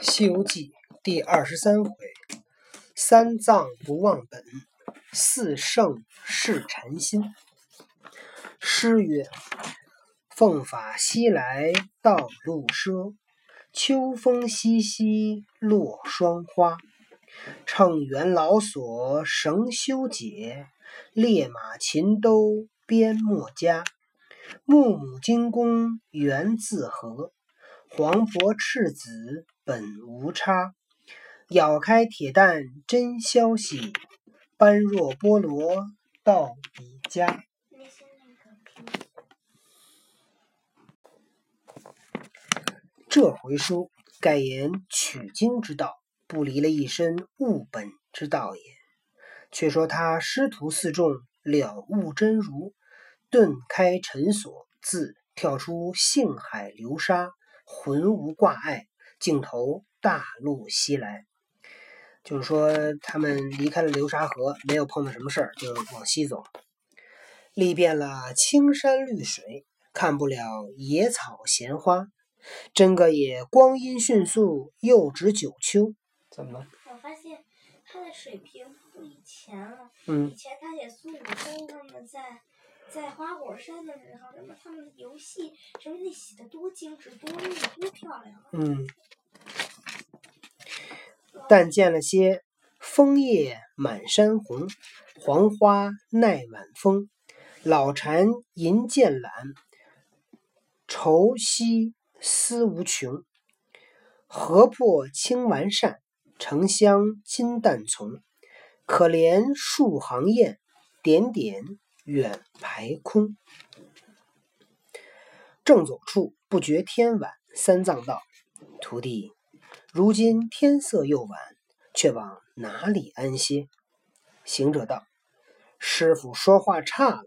《西游记》第二十三回：三藏不忘本，四圣试禅心。诗曰：“奉法西来道路赊，秋风淅淅落霜花。乘元老锁绳修解，烈马秦兜鞭莫加。木母金弓缘自合，黄渤赤子。”本无差，咬开铁蛋真消息，般若波罗到彼家。这回书盖言取经之道，不离了一身悟本之道也。却说他师徒四众了悟真如，顿开尘锁，自跳出性海流沙，浑无挂碍。镜头大路西来，就是说他们离开了流沙河，没有碰到什么事儿，就往西走，历遍了青山绿水，看不了野草闲花，真个也光阴迅速，又值九秋。怎么了？我发现他的水平不以前了。嗯。以前他写孙悟空他们在。在花果山的时候，那么他们的游戏，什么那写的多精致、多美、多漂亮啊！嗯。但见了些枫叶满山红，黄花耐晚风，老蝉吟渐懒，愁兮思无穷。河破青完扇，城乡金蛋丛。可怜数行雁，点点。远排空，正走处不觉天晚。三藏道：“徒弟，如今天色又晚，却往哪里安歇？”行者道：“师傅说话差了。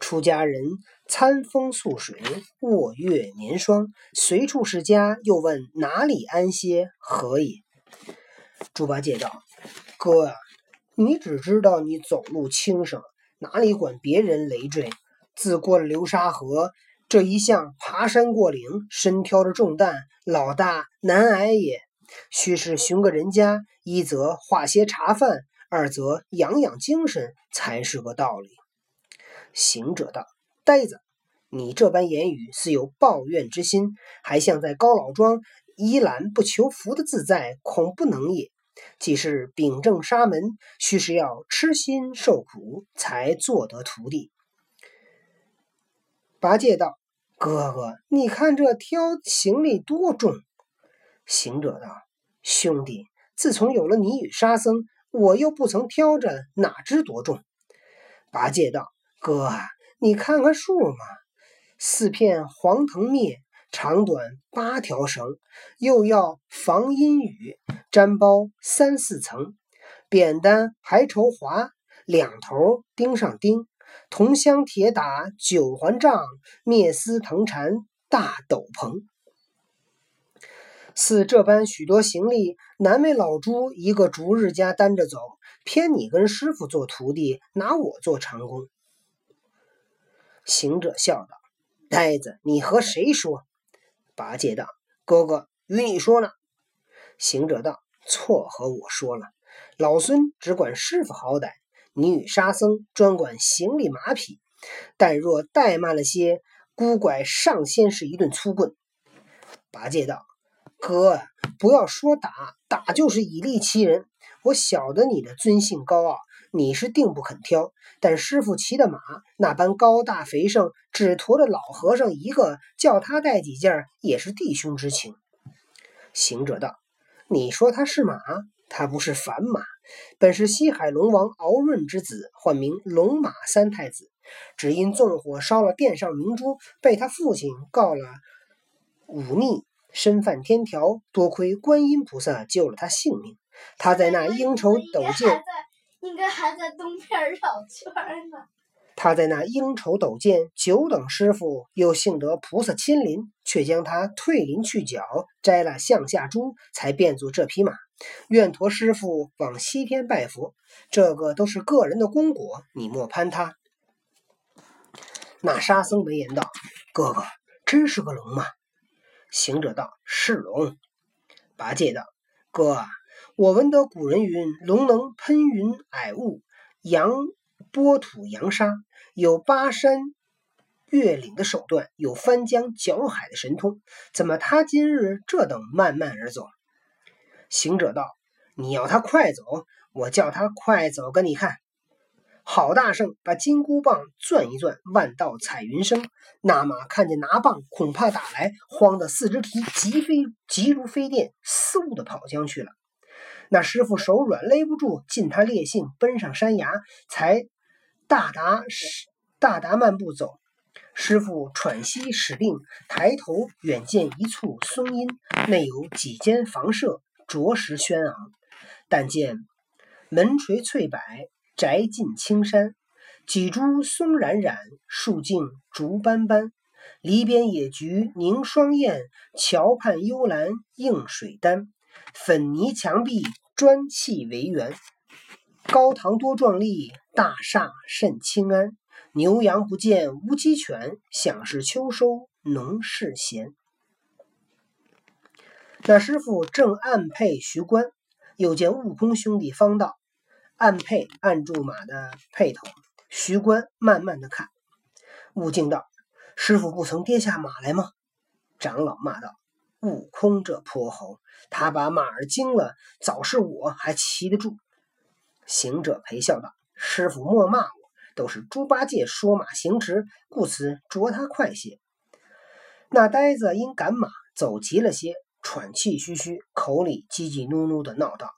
出家人餐风宿水，卧月眠霜，随处是家，又问哪里安歇，何也？”猪八戒道：“哥啊，你只知道你走路轻省。”哪里管别人累赘？自过了流沙河，这一向爬山过岭，身挑着重担，老大难挨也。须是寻个人家，一则化些茶饭，二则养养精神，才是个道理。行者道：“呆子，你这般言语，似有抱怨之心，还像在高老庄依懒不求福的自在，恐不能也。”既是秉正沙门，须是要痴心受苦，才做得徒弟。八戒道：“哥哥，你看这挑行李多重？”行者道：“兄弟，自从有了你与沙僧，我又不曾挑着，哪知多重？”八戒道：“哥，你看看数嘛，四片黄藤篾。”长短八条绳，又要防阴雨，毡包三四层，扁担还愁滑，两头钉上钉，铜镶铁打九环杖，篾丝藤缠大斗篷。似这般许多行李，难为老朱一个逐日家担着走，偏你跟师傅做徒弟，拿我做长工。行者笑道：“呆子，你和谁说？”八戒道：“哥哥与你说呢。”行者道：“错和我说了，老孙只管师傅好歹，你与沙僧专管行李马匹。但若怠慢了些，孤拐上仙是一顿粗棍。”八戒道：“哥，不要说打，打就是以力欺人。我晓得你的尊性高傲。”你是定不肯挑，但师傅骑的马那般高大肥盛，只驮着老和尚一个，叫他带几件也是弟兄之情。行者道：“你说他是马，他不是凡马，本是西海龙王敖润之子，唤名龙马三太子。只因纵火烧了殿上明珠，被他父亲告了忤逆，身犯天条。多亏观音菩萨救了他性命，他在那应酬斗剑。”应该还在东边绕圈呢。他在那应酬斗剑，久等师傅，又幸得菩萨亲临，却将他退林去角，摘了向下珠，才变作这匹马。愿驮师傅往西天拜佛。这个都是个人的功果，你莫攀他。那沙僧闻言道：“哥哥，真是个龙吗？”行者道：“是龙。”八戒道：“哥，我闻得古人云，龙能喷云霭雾，扬波土扬沙，有巴山越岭的手段，有翻江搅海的神通。怎么他今日这等慢慢而走？”行者道：“你要他快走，我叫他快走给你看。”郝大圣把金箍棒攥一攥，万道彩云生。那马看见拿棒，恐怕打来，慌得四肢蹄急飞，急如飞电，嗖的跑将去了。那师傅手软勒不住，尽他烈性奔上山崖，才大达大达漫步走。师傅喘息使令，抬头远见一簇松阴，内有几间房舍，着实轩昂。但见门垂翠柏。宅近青山，几株松冉冉，树径竹斑斑。篱边野菊凝双燕，桥畔幽兰映水丹。粉泥墙壁砖砌围园，高堂多壮丽，大厦甚清安。牛羊不见无鸡犬，想是秋收农事闲。那师傅正暗配徐官，又见悟空兄弟方到。按配按住马的辔头，徐官慢慢的看。悟净道：“师傅不曾跌下马来吗？”长老骂道：“悟空这泼猴，他把马儿惊了，早是我还骑得住。”行者陪笑道：“师傅莫骂我，都是猪八戒说马行迟，故此着他快些。”那呆子因赶马走急了些，喘气吁吁，口里叽叽哝哝的闹道。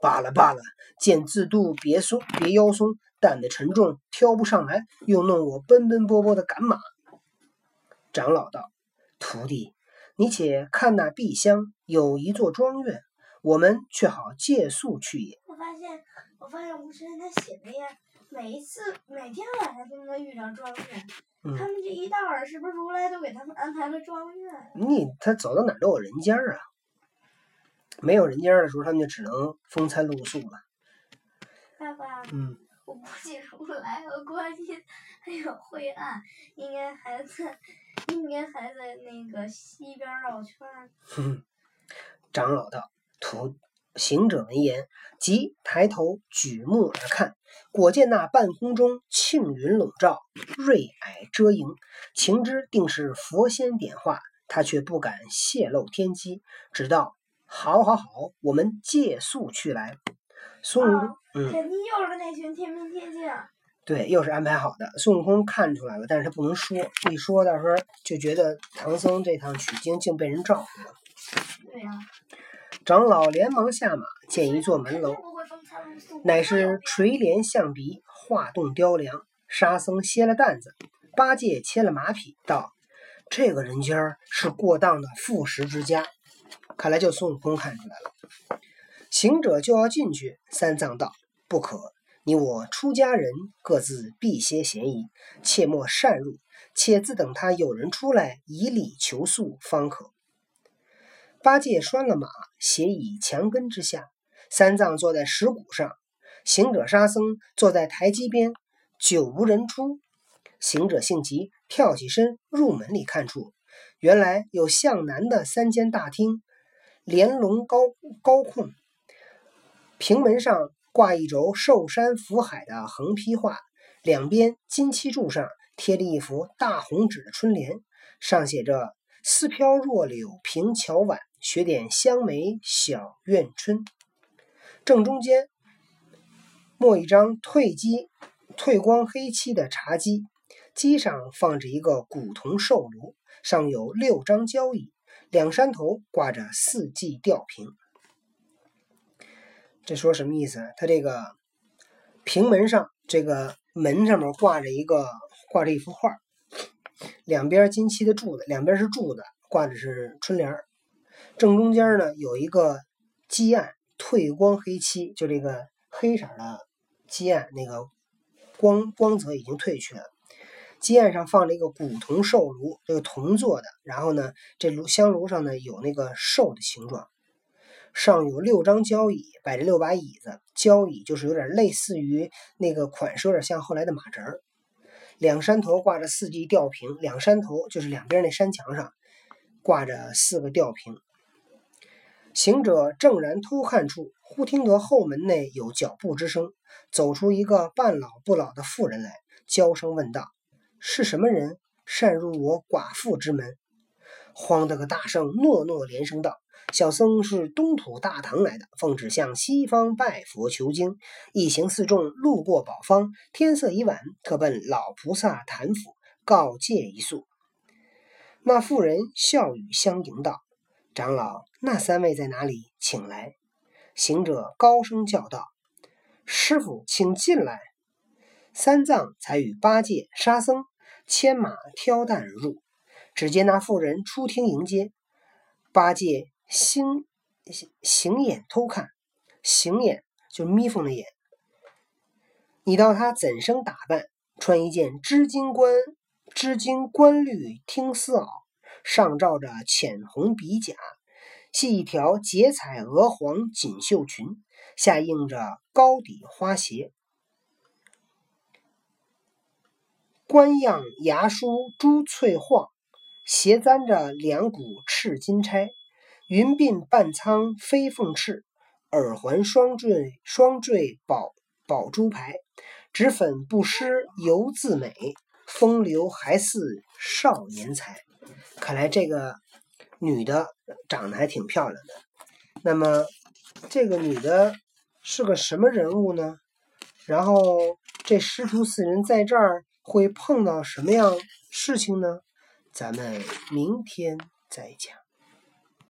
罢了罢了，见自度别松别腰松，担得沉重，挑不上来，又弄我奔奔波波的赶马。长老道：“徒弟，你且看那碧乡有一座庄院，我们却好借宿去也。”我发现，我发现吴承恩他写的呀，每一次每天晚上都能遇上庄园。他们这一道儿是不是如来都给他们安排了庄园？你他走到哪都有人家啊。没有人家的时候，他们就只能风餐露宿了。爸爸，嗯，我估计如来和观音还有晦暗，应该还在，应该还在那个西边绕圈。哼，长老道：“徒行者闻言，即抬头举目而看，果见那半空中庆云笼罩，瑞霭遮迎，情知定是佛仙点化，他却不敢泄露天机，只道。”好，好，好，我们借宿去来。孙悟空，嗯，肯定又是那群天兵天将。对，又是安排好的。孙悟空看出来了，但是他不能说，一说到时候就觉得唐僧这趟取经竟被人照顾了。对呀。长老连忙下马，见一座门楼，乃是垂帘象鼻，画栋雕梁。沙僧歇了担子，八戒牵了马匹，道：“这个人家是过当的富食之家。”看来就孙悟空看出来了，行者就要进去。三藏道：“不可，你我出家人各自避些嫌疑，切莫擅入，且自等他有人出来以礼求宿方可。”八戒拴了马，斜倚墙根之下，三藏坐在石鼓上，行者、沙僧坐在台基边，久无人出。行者性急，跳起身入门里看出，原来有向南的三间大厅。连笼高高空，平门上挂一轴寿山福海的横批画，两边金漆柱上贴了一幅大红纸的春联，上写着“丝飘若柳平桥晚，雪点香梅小院春”。正中间抹一张褪漆、褪光黑漆的茶几，几上放着一个古铜寿炉，上有六张交椅。两山头挂着四季吊瓶，这说什么意思？它这个平门上，这个门上面挂着一个挂着一幅画，两边金漆的柱子，两边是柱子，挂的是春联正中间呢有一个基案，褪光黑漆，就这个黑色的基案，那个光光泽已经褪去了。基案上放了一个古铜寿炉，这个铜做的。然后呢，这炉香炉上呢有那个寿的形状，上有六张交椅，摆着六把椅子。交椅就是有点类似于那个款式，有点像后来的马扎儿。两山头挂着四季吊瓶，两山头就是两边那山墙上挂着四个吊瓶。行者正然偷看处，忽听得后门内有脚步之声，走出一个半老不老的妇人来，娇声问道：“是什么人擅入我寡妇之门？”慌得个大圣诺诺连声道：“小僧是东土大唐来的，奉旨向西方拜佛求经。一行四众路过宝方，天色已晚，特奔老菩萨坛府告诫一宿。”那妇人笑语相迎道：“长老，那三位在哪里？请来。”行者高声叫道：“师傅，请进来。”三藏才与八戒、沙僧牵马挑担而入。只见那妇人出厅迎接，八戒星行眼偷看，行眼就眯缝了眼。你道他怎生打扮？穿一件织金冠、织金冠绿听丝袄，上罩着浅红笔甲，系一条结彩鹅黄锦绣裙，下映着高底花鞋，冠样牙梳珠翠晃。斜簪着两股赤金钗，云鬓半苍飞凤翅，耳环双坠双坠宝宝珠牌，脂粉不施犹自美，风流还似少年才。看来这个女的长得还挺漂亮的。那么这个女的是个什么人物呢？然后这师徒四人在这儿会碰到什么样事情呢？咱们明天再讲。